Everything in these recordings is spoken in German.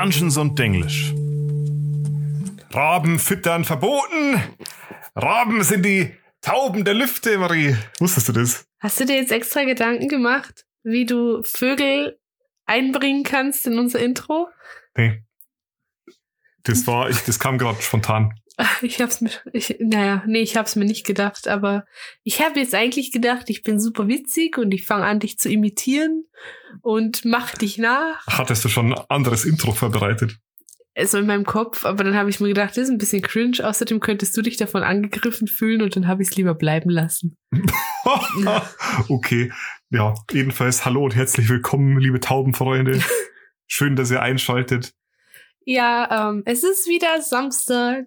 Dungeons und Denglisch. Raben füttern verboten. Raben sind die Tauben der Lüfte, Marie. Wusstest du das? Hast du dir jetzt extra Gedanken gemacht, wie du Vögel einbringen kannst in unser Intro? Nee. Das war, ich, das kam gerade spontan. Ich hab's mir, ich, naja, nee, ich hab's mir nicht gedacht, aber ich habe jetzt eigentlich gedacht, ich bin super witzig und ich fange an, dich zu imitieren und mach dich nach. Hattest du schon ein anderes Intro vorbereitet? Also in meinem Kopf, aber dann habe ich mir gedacht, das ist ein bisschen cringe. Außerdem könntest du dich davon angegriffen fühlen und dann habe ich es lieber bleiben lassen. okay, ja, jedenfalls hallo und herzlich willkommen, liebe Taubenfreunde. Schön, dass ihr einschaltet. Ja, ähm, es ist wieder Samstag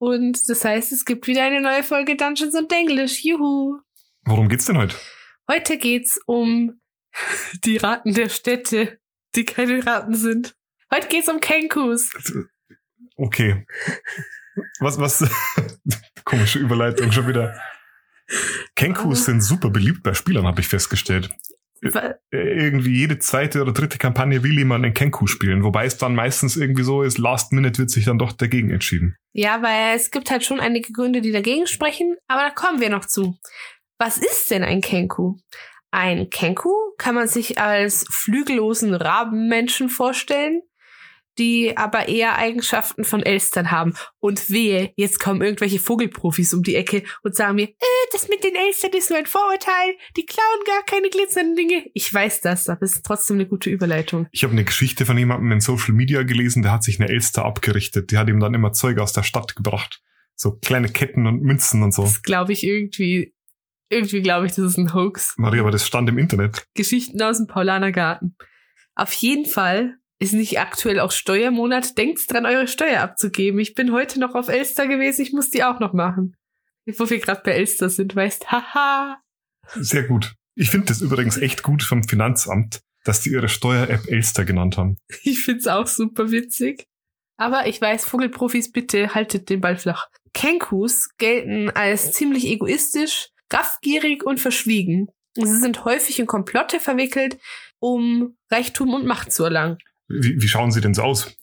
und das heißt, es gibt wieder eine neue Folge Dungeons und English. Juhu. Worum geht's denn heute? Heute geht's um die Raten der Städte, die keine Raten sind. Heute geht's um Kenkus. Okay. Was, was? Komische Überleitung schon wieder. Kenkus sind super beliebt bei Spielern, habe ich festgestellt. Äh, irgendwie jede zweite oder dritte Kampagne will jemand in Kenku spielen, wobei es dann meistens irgendwie so ist, Last Minute wird sich dann doch dagegen entschieden. Ja, weil es gibt halt schon einige Gründe, die dagegen sprechen, aber da kommen wir noch zu. Was ist denn ein Kenku? Ein Kenku kann man sich als flügellosen Rabenmenschen vorstellen, die aber eher Eigenschaften von Elstern haben. Und wehe, jetzt kommen irgendwelche Vogelprofis um die Ecke und sagen mir, äh, das mit den Elstern ist nur ein Vorurteil, die klauen gar keine glitzernden Dinge. Ich weiß das, aber es ist trotzdem eine gute Überleitung. Ich habe eine Geschichte von jemandem in Social Media gelesen, der hat sich eine Elster abgerichtet. Die hat ihm dann immer Zeug aus der Stadt gebracht. So kleine Ketten und Münzen und so. Das glaube ich irgendwie irgendwie glaube ich, das ist ein Hoax. Maria, aber das stand im Internet. Geschichten aus dem Paulanergarten. Auf jeden Fall ist nicht aktuell auch Steuermonat. Denkt dran, eure Steuer abzugeben. Ich bin heute noch auf Elster gewesen. Ich muss die auch noch machen. Wo wir gerade bei Elster sind, weißt, haha. Sehr gut. Ich finde das übrigens echt gut vom Finanzamt, dass die ihre Steuer-App Elster genannt haben. Ich find's auch super witzig. Aber ich weiß, Vogelprofis, bitte haltet den Ball flach. Kenkus gelten als ziemlich egoistisch, raffgierig und verschwiegen. Sie sind häufig in Komplotte verwickelt, um Reichtum und Macht zu erlangen. Wie, wie schauen sie denn so aus?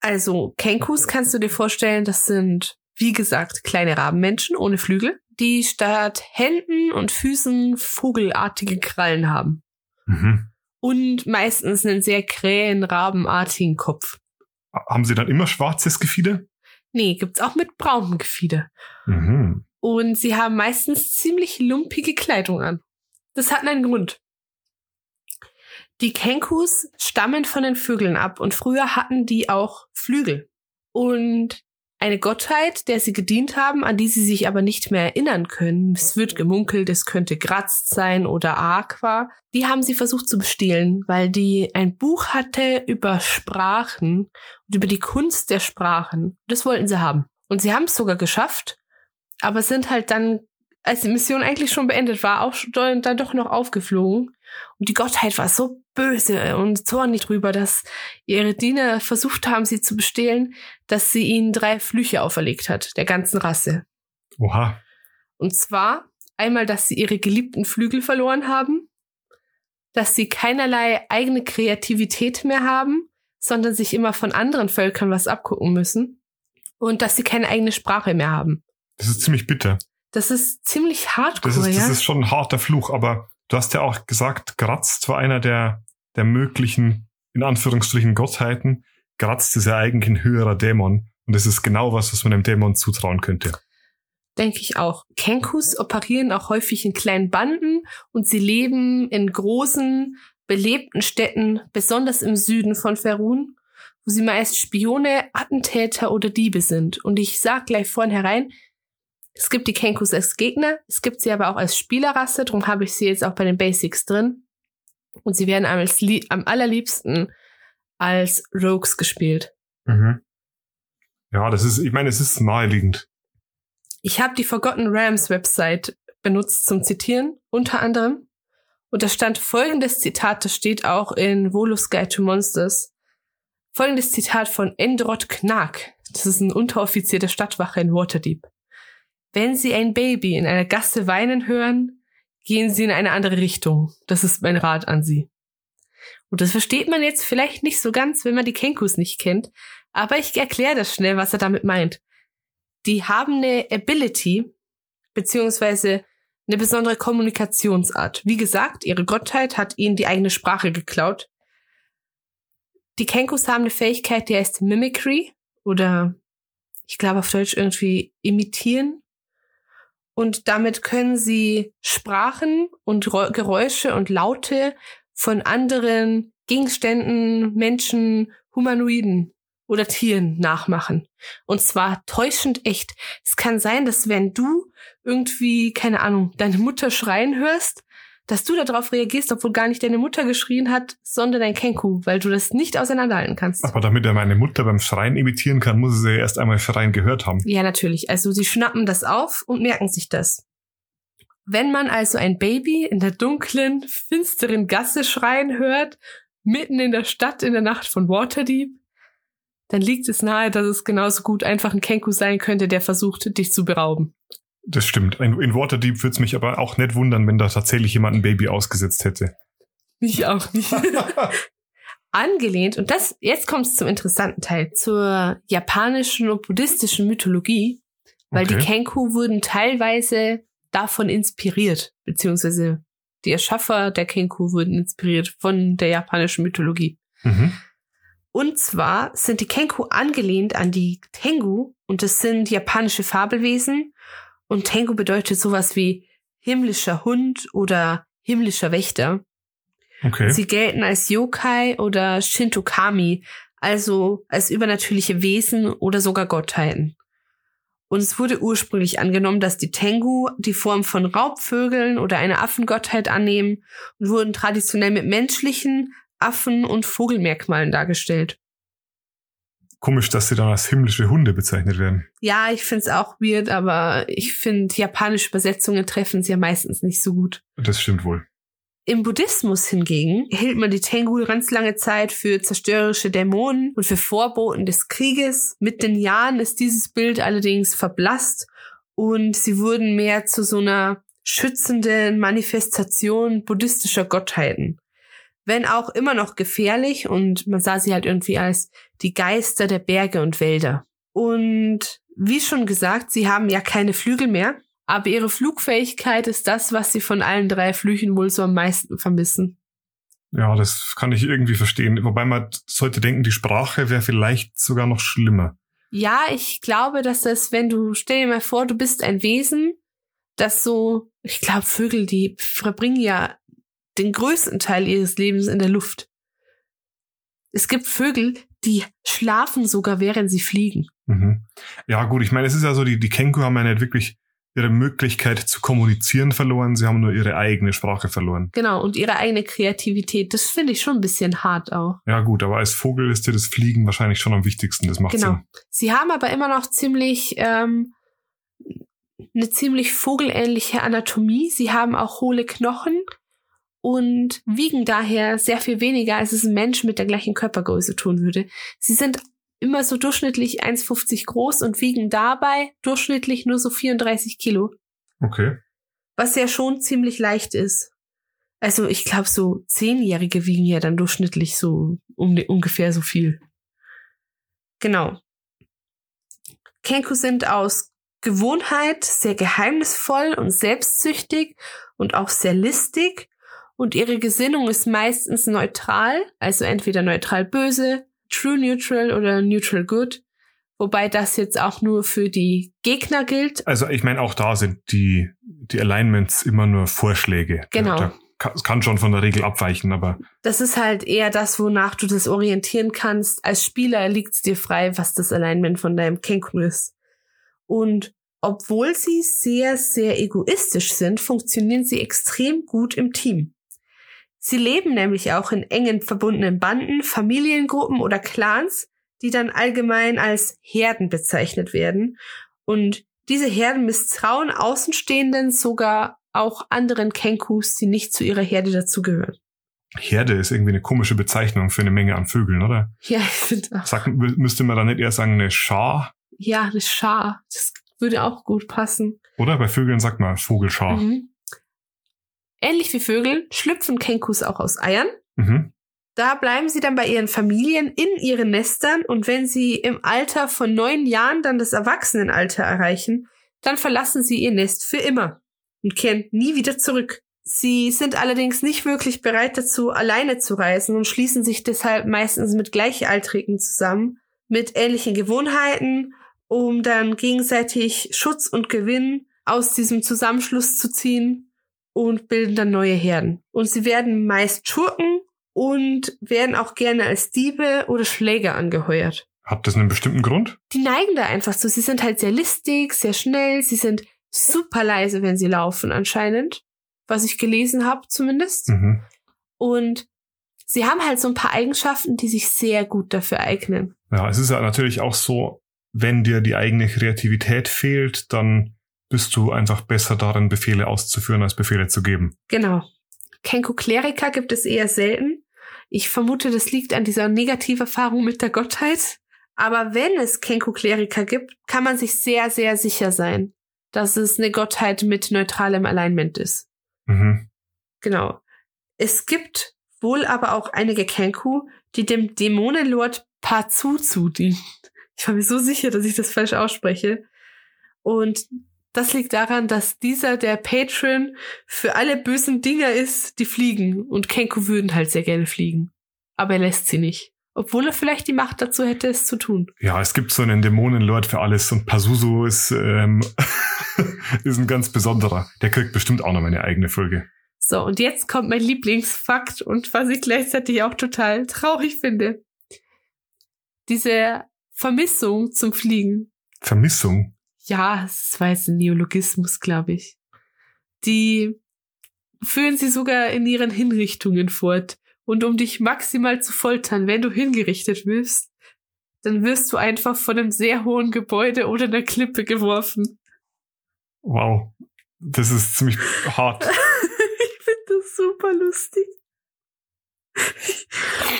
Also, Kenkus kannst du dir vorstellen, das sind, wie gesagt, kleine Rabenmenschen ohne Flügel, die statt Händen und Füßen vogelartige Krallen haben. Mhm. Und meistens einen sehr krähen, rabenartigen Kopf. Haben sie dann immer schwarzes Gefieder? Nee, gibt's auch mit braunem Gefieder. Mhm. Und sie haben meistens ziemlich lumpige Kleidung an. Das hat einen Grund. Die Kenkus stammen von den Vögeln ab und früher hatten die auch Flügel. Und eine Gottheit, der sie gedient haben, an die sie sich aber nicht mehr erinnern können. Es wird gemunkelt, es könnte Gratz sein oder Aqua. Die haben sie versucht zu bestehlen, weil die ein Buch hatte über Sprachen und über die Kunst der Sprachen. Das wollten sie haben. Und sie haben es sogar geschafft, aber sind halt dann, als die Mission eigentlich schon beendet war, auch dann doch noch aufgeflogen. Und die Gottheit war so böse und zornig drüber, dass ihre Diener versucht haben, sie zu bestehlen, dass sie ihnen drei Flüche auferlegt hat, der ganzen Rasse. Oha. Und zwar einmal, dass sie ihre geliebten Flügel verloren haben, dass sie keinerlei eigene Kreativität mehr haben, sondern sich immer von anderen Völkern was abgucken müssen und dass sie keine eigene Sprache mehr haben. Das ist ziemlich bitter. Das ist ziemlich hardcore, das ist, ja? Das ist schon ein harter Fluch, aber Du hast ja auch gesagt, Graz war einer der, der möglichen, in Anführungsstrichen, Gottheiten. Graz ist ja eigentlich ein höherer Dämon. Und das ist genau was, was man einem Dämon zutrauen könnte. Denke ich auch. Kenkus operieren auch häufig in kleinen Banden und sie leben in großen, belebten Städten, besonders im Süden von Ferun, wo sie meist Spione, Attentäter oder Diebe sind. Und ich sag gleich vornherein, es gibt die Kenkus als Gegner, es gibt sie aber auch als Spielerrasse, darum habe ich sie jetzt auch bei den Basics drin. Und sie werden als am allerliebsten als Rogues gespielt. Mhm. Ja, das ist, ich meine, es ist naheliegend. Ich habe die Forgotten Rams Website benutzt zum Zitieren, unter anderem. Und da stand folgendes Zitat, das steht auch in Volus Guide to Monsters. Folgendes Zitat von Endrod Knark. Das ist ein Unteroffizier der Stadtwache in Waterdeep. Wenn Sie ein Baby in einer Gasse weinen hören, gehen Sie in eine andere Richtung. Das ist mein Rat an Sie. Und das versteht man jetzt vielleicht nicht so ganz, wenn man die Kenkus nicht kennt. Aber ich erkläre das schnell, was er damit meint. Die haben eine Ability, beziehungsweise eine besondere Kommunikationsart. Wie gesagt, ihre Gottheit hat ihnen die eigene Sprache geklaut. Die Kenkus haben eine Fähigkeit, die heißt Mimicry oder ich glaube auf Deutsch irgendwie imitieren. Und damit können sie Sprachen und Geräusche und Laute von anderen Gegenständen, Menschen, Humanoiden oder Tieren nachmachen. Und zwar täuschend echt. Es kann sein, dass wenn du irgendwie, keine Ahnung, deine Mutter schreien hörst, dass du darauf reagierst, obwohl gar nicht deine Mutter geschrien hat, sondern dein Kenku, weil du das nicht auseinanderhalten kannst. Aber damit er meine Mutter beim Schreien imitieren kann, muss er sie erst einmal Schreien gehört haben. Ja, natürlich. Also sie schnappen das auf und merken sich das. Wenn man also ein Baby in der dunklen, finsteren Gasse schreien hört, mitten in der Stadt in der Nacht von Waterdeep, dann liegt es nahe, dass es genauso gut einfach ein Kenku sein könnte, der versucht, dich zu berauben. Das stimmt. In, in Waterdeep würde es mich aber auch nicht wundern, wenn da tatsächlich jemand ein Baby ausgesetzt hätte. Mich auch nicht. Angelehnt, und das, jetzt kommt es zum interessanten Teil, zur japanischen und buddhistischen Mythologie, weil okay. die Kenku wurden teilweise davon inspiriert, beziehungsweise die Erschaffer der Kenku wurden inspiriert von der japanischen Mythologie. Mhm. Und zwar sind die Kenku angelehnt an die Tengu und das sind japanische Fabelwesen. Und Tengu bedeutet sowas wie himmlischer Hund oder himmlischer Wächter. Okay. Sie gelten als Yokai oder Shintokami, also als übernatürliche Wesen oder sogar Gottheiten. Und es wurde ursprünglich angenommen, dass die Tengu die Form von Raubvögeln oder einer Affengottheit annehmen und wurden traditionell mit menschlichen, Affen- und Vogelmerkmalen dargestellt. Komisch, dass sie dann als himmlische Hunde bezeichnet werden. Ja, ich find's auch weird, aber ich finde, japanische Übersetzungen treffen sie ja meistens nicht so gut. Das stimmt wohl. Im Buddhismus hingegen hielt man die Tengu ganz lange Zeit für zerstörerische Dämonen und für Vorboten des Krieges. Mit den Jahren ist dieses Bild allerdings verblasst und sie wurden mehr zu so einer schützenden Manifestation buddhistischer Gottheiten wenn auch immer noch gefährlich und man sah sie halt irgendwie als die Geister der Berge und Wälder. Und wie schon gesagt, sie haben ja keine Flügel mehr, aber ihre Flugfähigkeit ist das, was sie von allen drei Flüchen wohl so am meisten vermissen. Ja, das kann ich irgendwie verstehen. Wobei man sollte denken, die Sprache wäre vielleicht sogar noch schlimmer. Ja, ich glaube, dass das, wenn du, stell dir mal vor, du bist ein Wesen, das so, ich glaube, Vögel, die verbringen ja den größten Teil ihres Lebens in der Luft. Es gibt Vögel, die schlafen sogar, während sie fliegen. Mhm. Ja, gut, ich meine, es ist ja so, die, die Kenku haben ja nicht wirklich ihre Möglichkeit zu kommunizieren verloren, sie haben nur ihre eigene Sprache verloren. Genau, und ihre eigene Kreativität. Das finde ich schon ein bisschen hart auch. Ja, gut, aber als Vogel ist dir das Fliegen wahrscheinlich schon am wichtigsten, das macht genau. Sinn. Sie haben aber immer noch ziemlich ähm, eine ziemlich vogelähnliche Anatomie. Sie haben auch hohle Knochen und wiegen daher sehr viel weniger, als es ein Mensch mit der gleichen Körpergröße tun würde. Sie sind immer so durchschnittlich 1,50 groß und wiegen dabei durchschnittlich nur so 34 Kilo. Okay. Was ja schon ziemlich leicht ist. Also ich glaube, so Zehnjährige wiegen ja dann durchschnittlich so um, ungefähr so viel. Genau. Kenku sind aus Gewohnheit sehr geheimnisvoll und selbstsüchtig und auch sehr listig und ihre Gesinnung ist meistens neutral, also entweder neutral böse, true neutral oder neutral good. Wobei das jetzt auch nur für die Gegner gilt. Also ich meine, auch da sind die, die Alignments immer nur Vorschläge. Genau. Da, es kann schon von der Regel abweichen, aber. Das ist halt eher das, wonach du das orientieren kannst. Als Spieler liegt es dir frei, was das Alignment von deinem Kenku ist. Und obwohl sie sehr, sehr egoistisch sind, funktionieren sie extrem gut im Team. Sie leben nämlich auch in engen verbundenen Banden, Familiengruppen oder Clans, die dann allgemein als Herden bezeichnet werden. Und diese Herden misstrauen Außenstehenden sogar auch anderen Kenkus, die nicht zu ihrer Herde dazugehören. Herde ist irgendwie eine komische Bezeichnung für eine Menge an Vögeln, oder? Ja, ich finde auch. Sag, müsste man da nicht eher sagen eine Schar? Ja, eine Schar. Das würde auch gut passen. Oder bei Vögeln sagt man Vogelschar. Mhm. Ähnlich wie Vögel schlüpfen Kenkus auch aus Eiern. Mhm. Da bleiben sie dann bei ihren Familien in ihren Nestern und wenn sie im Alter von neun Jahren dann das Erwachsenenalter erreichen, dann verlassen sie ihr Nest für immer und kehren nie wieder zurück. Sie sind allerdings nicht wirklich bereit dazu, alleine zu reisen und schließen sich deshalb meistens mit Gleichaltrigen zusammen, mit ähnlichen Gewohnheiten, um dann gegenseitig Schutz und Gewinn aus diesem Zusammenschluss zu ziehen und bilden dann neue Herden. Und sie werden meist Schurken und werden auch gerne als Diebe oder Schläger angeheuert. Hat das einen bestimmten Grund? Die neigen da einfach so. Sie sind halt sehr listig, sehr schnell, sie sind super leise, wenn sie laufen anscheinend, was ich gelesen habe zumindest. Mhm. Und sie haben halt so ein paar Eigenschaften, die sich sehr gut dafür eignen. Ja, es ist ja natürlich auch so, wenn dir die eigene Kreativität fehlt, dann bist du einfach besser darin, Befehle auszuführen, als Befehle zu geben. Genau. Kenko Kleriker gibt es eher selten. Ich vermute, das liegt an dieser Negativerfahrung mit der Gottheit. Aber wenn es Kenko Kleriker gibt, kann man sich sehr, sehr sicher sein, dass es eine Gottheit mit neutralem Alignment ist. Mhm. Genau. Es gibt wohl aber auch einige Kenku, die dem Dämonenlord Pazuzu dienen. Ich war mir so sicher, dass ich das falsch ausspreche. Und das liegt daran, dass dieser der Patron für alle bösen Dinger ist, die fliegen. Und Kenku würden halt sehr gerne fliegen. Aber er lässt sie nicht. Obwohl er vielleicht die Macht dazu hätte, es zu tun. Ja, es gibt so einen Dämonenlord für alles und Pazuzu ist, ähm, ist ein ganz besonderer. Der kriegt bestimmt auch noch meine eigene Folge. So, und jetzt kommt mein Lieblingsfakt und was ich gleichzeitig auch total traurig finde. Diese Vermissung zum Fliegen. Vermissung? Ja, es war jetzt ein Neologismus, glaube ich. Die führen sie sogar in ihren Hinrichtungen fort. Und um dich maximal zu foltern, wenn du hingerichtet wirst, dann wirst du einfach von einem sehr hohen Gebäude oder einer Klippe geworfen. Wow, das ist ziemlich hart. ich finde das super lustig.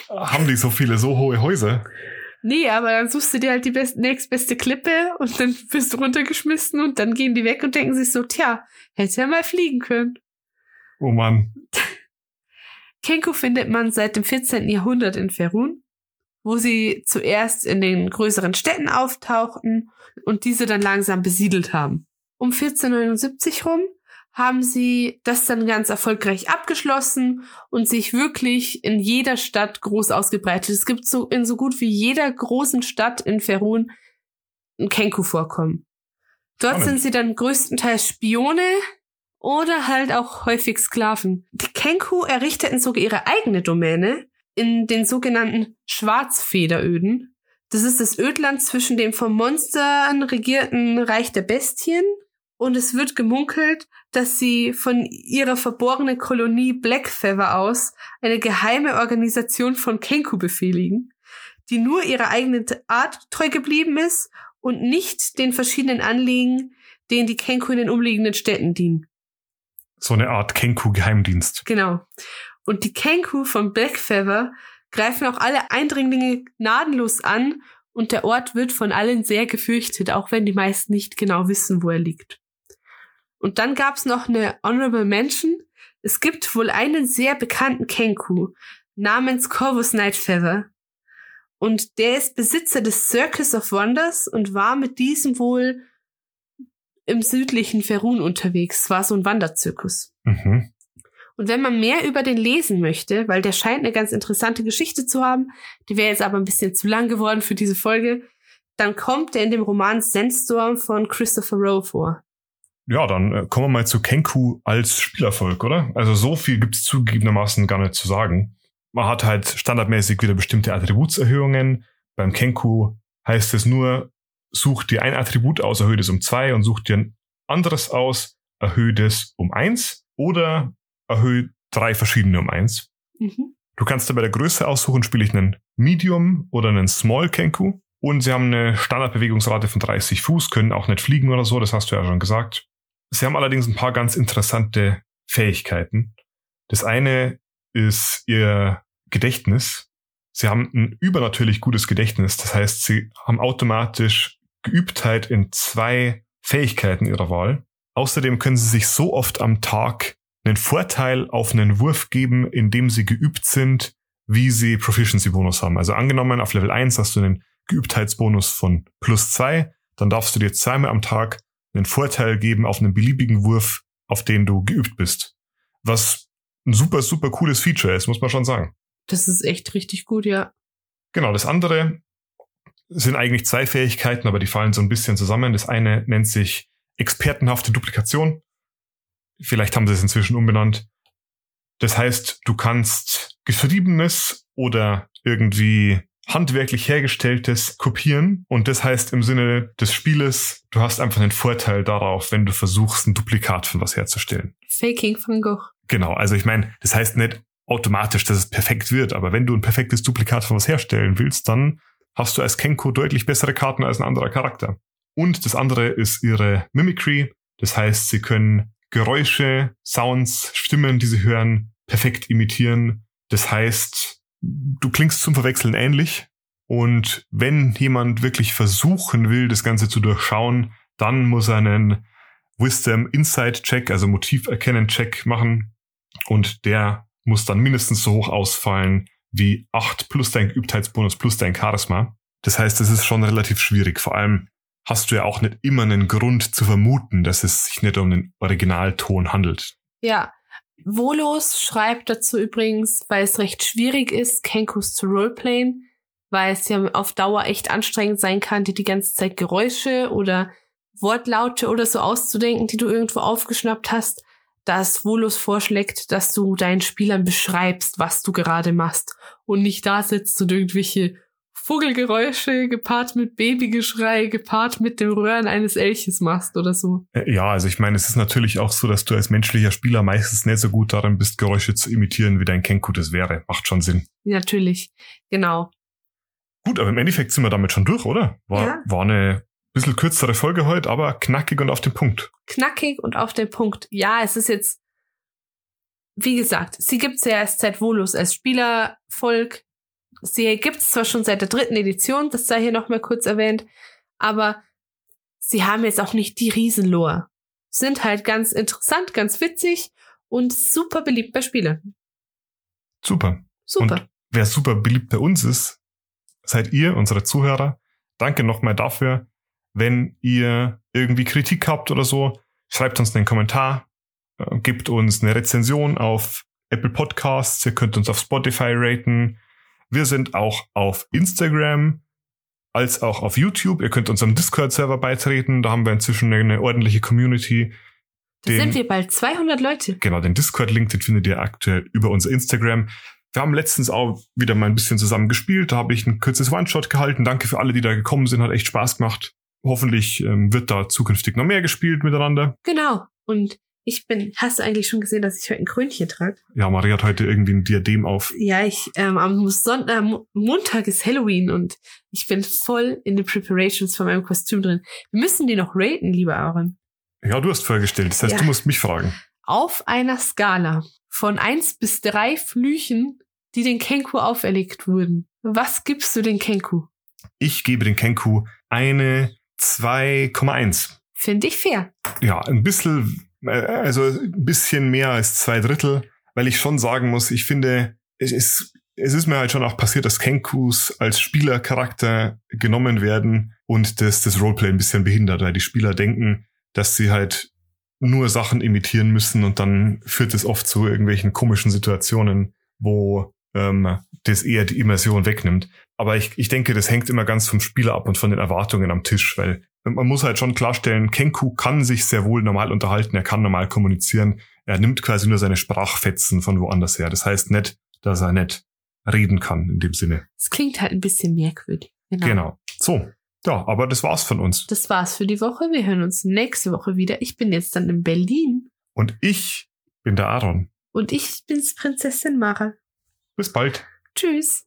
Haben die so viele, so hohe Häuser? Nee, aber dann suchst du dir halt die best nächstbeste Klippe und dann wirst du runtergeschmissen und dann gehen die weg und denken sich so, tja, hätte ja mal fliegen können. Oh Mann. Kenko findet man seit dem 14. Jahrhundert in Ferun, wo sie zuerst in den größeren Städten auftauchten und diese dann langsam besiedelt haben. Um 1479 rum haben sie das dann ganz erfolgreich abgeschlossen und sich wirklich in jeder Stadt groß ausgebreitet. Es gibt so in so gut wie jeder großen Stadt in Ferun ein Kenku-Vorkommen. Dort Spannend. sind sie dann größtenteils Spione oder halt auch häufig Sklaven. Die Kenku errichteten sogar ihre eigene Domäne in den sogenannten Schwarzfederöden. Das ist das Ödland zwischen dem von Monstern regierten Reich der Bestien und es wird gemunkelt, dass sie von ihrer verborgenen Kolonie Blackfeather aus eine geheime Organisation von Kenku befehligen, die nur ihrer eigenen Art treu geblieben ist und nicht den verschiedenen Anliegen, denen die Kenku in den umliegenden Städten dienen. So eine Art Kenku-Geheimdienst. Genau. Und die Kenku von Blackfeather greifen auch alle Eindringlinge gnadenlos an und der Ort wird von allen sehr gefürchtet, auch wenn die meisten nicht genau wissen, wo er liegt. Und dann gab's noch eine Honorable Mention. Es gibt wohl einen sehr bekannten Kenku namens Corvus Nightfeather. Und der ist Besitzer des Circus of Wonders und war mit diesem wohl im südlichen Ferun unterwegs. War so ein Wanderzirkus. Mhm. Und wenn man mehr über den lesen möchte, weil der scheint eine ganz interessante Geschichte zu haben, die wäre jetzt aber ein bisschen zu lang geworden für diese Folge, dann kommt er in dem Roman Sandstorm von Christopher Rowe vor. Ja, dann äh, kommen wir mal zu Kenku als Spielerfolg, oder? Also so viel gibt's zugegebenermaßen gar nicht zu sagen. Man hat halt standardmäßig wieder bestimmte Attributserhöhungen. Beim Kenku heißt es nur, such dir ein Attribut aus, erhöht es um zwei und such dir ein anderes aus, erhöht es um eins oder erhöht drei verschiedene um eins. Mhm. Du kannst da bei der Größe aussuchen, spiele ich einen Medium oder einen Small Kenku. Und sie haben eine Standardbewegungsrate von 30 Fuß, können auch nicht fliegen oder so, das hast du ja schon gesagt. Sie haben allerdings ein paar ganz interessante Fähigkeiten. Das eine ist ihr Gedächtnis. Sie haben ein übernatürlich gutes Gedächtnis. Das heißt, sie haben automatisch Geübtheit in zwei Fähigkeiten ihrer Wahl. Außerdem können sie sich so oft am Tag einen Vorteil auf einen Wurf geben, indem sie geübt sind, wie sie Proficiency-Bonus haben. Also angenommen, auf Level 1 hast du einen Geübtheitsbonus von plus zwei, dann darfst du dir zweimal am Tag einen Vorteil geben auf einen beliebigen Wurf, auf den du geübt bist. Was ein super, super cooles Feature ist, muss man schon sagen. Das ist echt richtig gut, ja. Genau, das andere sind eigentlich zwei Fähigkeiten, aber die fallen so ein bisschen zusammen. Das eine nennt sich expertenhafte Duplikation. Vielleicht haben sie es inzwischen umbenannt. Das heißt, du kannst geschriebenes oder irgendwie handwerklich hergestelltes kopieren. Und das heißt im Sinne des Spieles, du hast einfach einen Vorteil darauf, wenn du versuchst, ein Duplikat von was herzustellen. Faking von Gogh. Genau, also ich meine, das heißt nicht automatisch, dass es perfekt wird, aber wenn du ein perfektes Duplikat von was herstellen willst, dann hast du als Kenko deutlich bessere Karten als ein anderer Charakter. Und das andere ist ihre Mimicry. Das heißt, sie können Geräusche, Sounds, Stimmen, die sie hören, perfekt imitieren. Das heißt, du klingst zum Verwechseln ähnlich. Und wenn jemand wirklich versuchen will, das Ganze zu durchschauen, dann muss er einen Wisdom Insight Check, also Motiverkennen Check machen. Und der muss dann mindestens so hoch ausfallen wie 8 plus dein Geübtheitsbonus plus dein Charisma. Das heißt, es ist schon relativ schwierig. Vor allem hast du ja auch nicht immer einen Grund zu vermuten, dass es sich nicht um den Originalton handelt. Ja. Volos schreibt dazu übrigens, weil es recht schwierig ist, Kenkus zu roleplayen, weil es ja auf Dauer echt anstrengend sein kann, dir die ganze Zeit Geräusche oder Wortlaute oder so auszudenken, die du irgendwo aufgeschnappt hast dass Volus vorschlägt, dass du deinen Spielern beschreibst, was du gerade machst und nicht da sitzt und irgendwelche Vogelgeräusche gepaart mit Babygeschrei, gepaart mit dem Röhren eines Elches machst oder so. Äh, ja, also ich meine, es ist natürlich auch so, dass du als menschlicher Spieler meistens nicht so gut darin bist, Geräusche zu imitieren, wie dein Kenku das wäre. Macht schon Sinn. Natürlich, genau. Gut, aber im Endeffekt sind wir damit schon durch, oder? War, ja. war eine bisschen kürzere Folge heute, aber knackig und auf den Punkt. Knackig und auf den Punkt. Ja, es ist jetzt, wie gesagt, sie gibt's ja erst seit Volus als Spielervolk. Sie gibt's zwar schon seit der dritten Edition, das sei hier nochmal kurz erwähnt, aber sie haben jetzt auch nicht die Riesenlore. Sind halt ganz interessant, ganz witzig und super beliebt bei Spielern. Super. Super. Und wer super beliebt bei uns ist, seid ihr, unsere Zuhörer. Danke nochmal dafür. Wenn ihr irgendwie Kritik habt oder so, schreibt uns einen Kommentar, äh, gebt uns eine Rezension auf Apple Podcasts, ihr könnt uns auf Spotify raten. Wir sind auch auf Instagram als auch auf YouTube. Ihr könnt unserem Discord-Server beitreten. Da haben wir inzwischen eine ordentliche Community. Da sind wir bald 200 Leute. Genau, den Discord-Link, den findet ihr aktuell über unser Instagram. Wir haben letztens auch wieder mal ein bisschen zusammen gespielt. Da habe ich ein kurzes One-Shot gehalten. Danke für alle, die da gekommen sind. Hat echt Spaß gemacht hoffentlich ähm, wird da zukünftig noch mehr gespielt miteinander. Genau. Und ich bin, hast du eigentlich schon gesehen, dass ich heute ein Krönchen trage? Ja, Maria hat heute irgendwie ein Diadem auf. Ja, ich, ähm, am Sonntag, äh, Montag ist Halloween und ich bin voll in den Preparations von meinem Kostüm drin. Wir müssen die noch raten, lieber Aaron. Ja, du hast vorgestellt. Das heißt, ja. du musst mich fragen. Auf einer Skala von eins bis drei Flüchen, die den Kenku auferlegt wurden. Was gibst du den Kenku? Ich gebe den Kenku eine 2,1. Finde ich fair. Ja, ein bisschen, also ein bisschen mehr als zwei Drittel, weil ich schon sagen muss, ich finde, es ist, es ist mir halt schon auch passiert, dass Kenkus als Spielercharakter genommen werden und das, das Roleplay ein bisschen behindert, weil die Spieler denken, dass sie halt nur Sachen imitieren müssen und dann führt es oft zu irgendwelchen komischen Situationen, wo ähm, das eher die Immersion wegnimmt. Aber ich, ich denke, das hängt immer ganz vom Spieler ab und von den Erwartungen am Tisch, weil man muss halt schon klarstellen, Kenku kann sich sehr wohl normal unterhalten, er kann normal kommunizieren, er nimmt quasi nur seine Sprachfetzen von woanders her. Das heißt nicht, dass er nicht reden kann in dem Sinne. Es klingt halt ein bisschen merkwürdig. Genau. genau. So. Ja, aber das war's von uns. Das war's für die Woche. Wir hören uns nächste Woche wieder. Ich bin jetzt dann in Berlin. Und ich bin der Aaron. Und ich bin's Prinzessin Mara. Bis bald. Tschüss.